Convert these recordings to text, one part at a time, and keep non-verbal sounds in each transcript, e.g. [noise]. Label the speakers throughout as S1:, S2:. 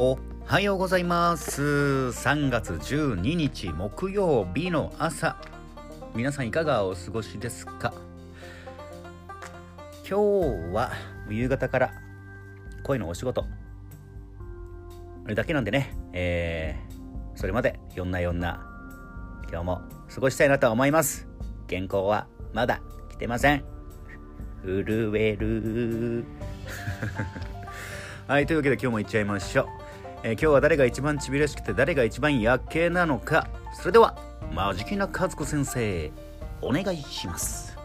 S1: おはようございます。3月12日木曜日の朝。皆さんいかがお過ごしですか？今日は夕方から声のお仕事。あれだけなんでね。えー、それまでよんなよんな今日も過ごしたいなと思います。原稿はまだ来てません。震える。[laughs] はいというわけで今日も行っちゃいましょう、えー、今日は誰が一番ちびらしくて誰が一番夜景なのか。それではマジキな和子先生お願いします。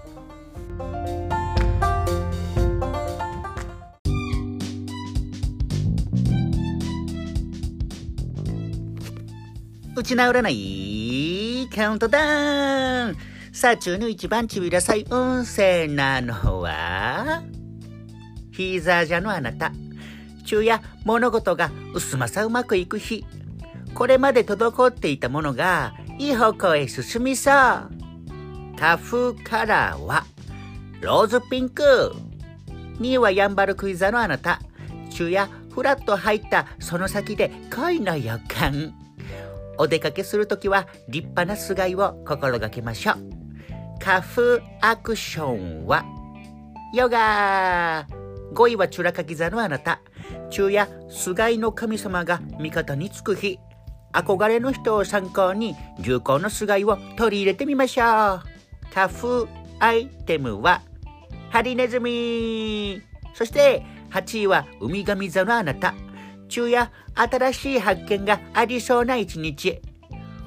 S2: 打ち直らないカウントダウン。さあ、中の一番ちびらさい運勢なのはヒーザージャのあなた。昼夜物事が薄まさうまくいく日。これまで滞っていたものがいい方向へ進みそう。花風カラーはローズピンク。2位はヤンバルクイザのあなた。昼夜フラッと入ったその先で恋の予感。お出かけするときは立派な菅井を心がけましょう。花風アクションはヨガ5位はチュラカギ座のあなた。昼夜、菅井の神様が味方につく日。憧れの人を参考に流行の菅井を取り入れてみましょう。花風アイテムはハリネズミそして8位はウミガミ座のあなた。昼夜、新しい発見がありそうな一日。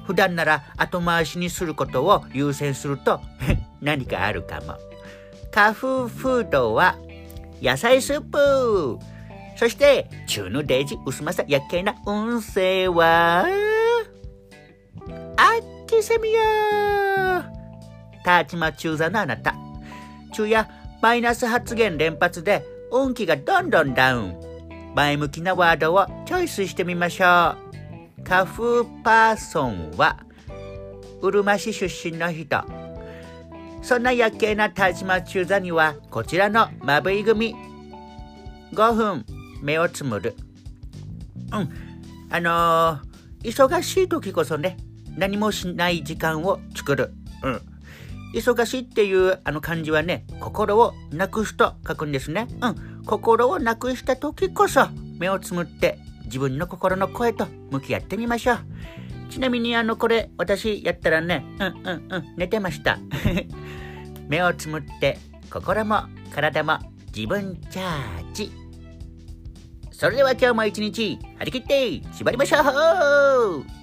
S2: 普段なら後回しにすることを優先すると [laughs] 何かあるかも。花風フードは野菜スープそして中のデージ薄まさやけな運勢はあっちせみよタチマ中座のあなた。昼夜マイナス発言連発で運気がどんどんダウン。前向きなワードをチョイスしてみましょう。花風パーソンは、うるま市出身の人。そんな夜景な田島中座には、こちらのまぶい組。5分、目をつむる。うん、あのー、忙しい時こそね、何もしない時間を作る。うん。忙しいっていうあの漢字はね、心をなくすと書くんですね。うん。心をなくした時こそ目をつむって自分の心の声と向き合ってみましょう。ちなみにあのこれ私やったらね、うんうんうん、寝てました。[laughs] 目をつむって心も体も自分チャージ。それでは今日も一日張り切って縛りましょう